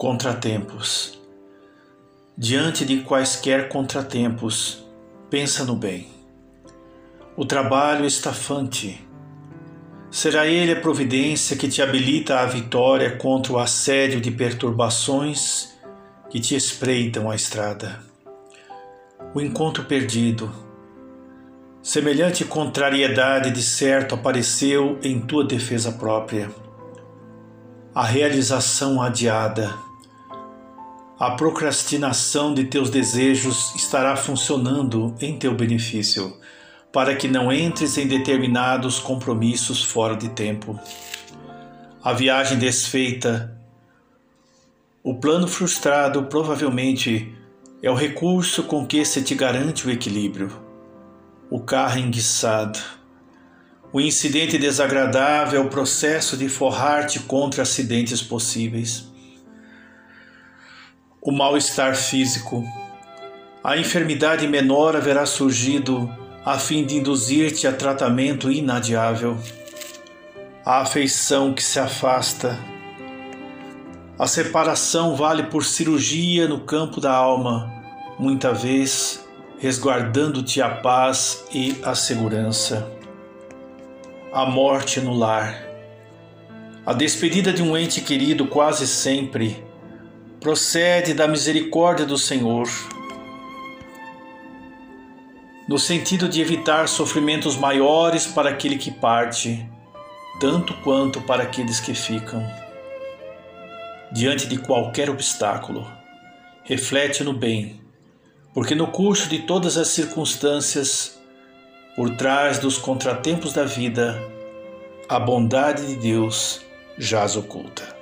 Contratempos. Diante de quaisquer contratempos, pensa no bem. O trabalho estafante. Será ele a providência que te habilita à vitória contra o assédio de perturbações que te espreitam a estrada. O encontro perdido. Semelhante contrariedade de certo apareceu em tua defesa própria a realização adiada. A procrastinação de teus desejos estará funcionando em teu benefício, para que não entres em determinados compromissos fora de tempo. A viagem desfeita, o plano frustrado provavelmente é o recurso com que se te garante o equilíbrio. O carro enguiçado o incidente desagradável é o processo de forrar-te contra acidentes possíveis. O mal-estar físico. A enfermidade menor haverá surgido a fim de induzir-te a tratamento inadiável. A afeição que se afasta. A separação vale por cirurgia no campo da alma, muita vez resguardando-te a paz e a segurança a morte no lar. A despedida de um ente querido quase sempre procede da misericórdia do Senhor, no sentido de evitar sofrimentos maiores para aquele que parte, tanto quanto para aqueles que ficam. Diante de qualquer obstáculo, reflete no bem, porque no curso de todas as circunstâncias por trás dos contratempos da vida, a bondade de Deus jaz oculta.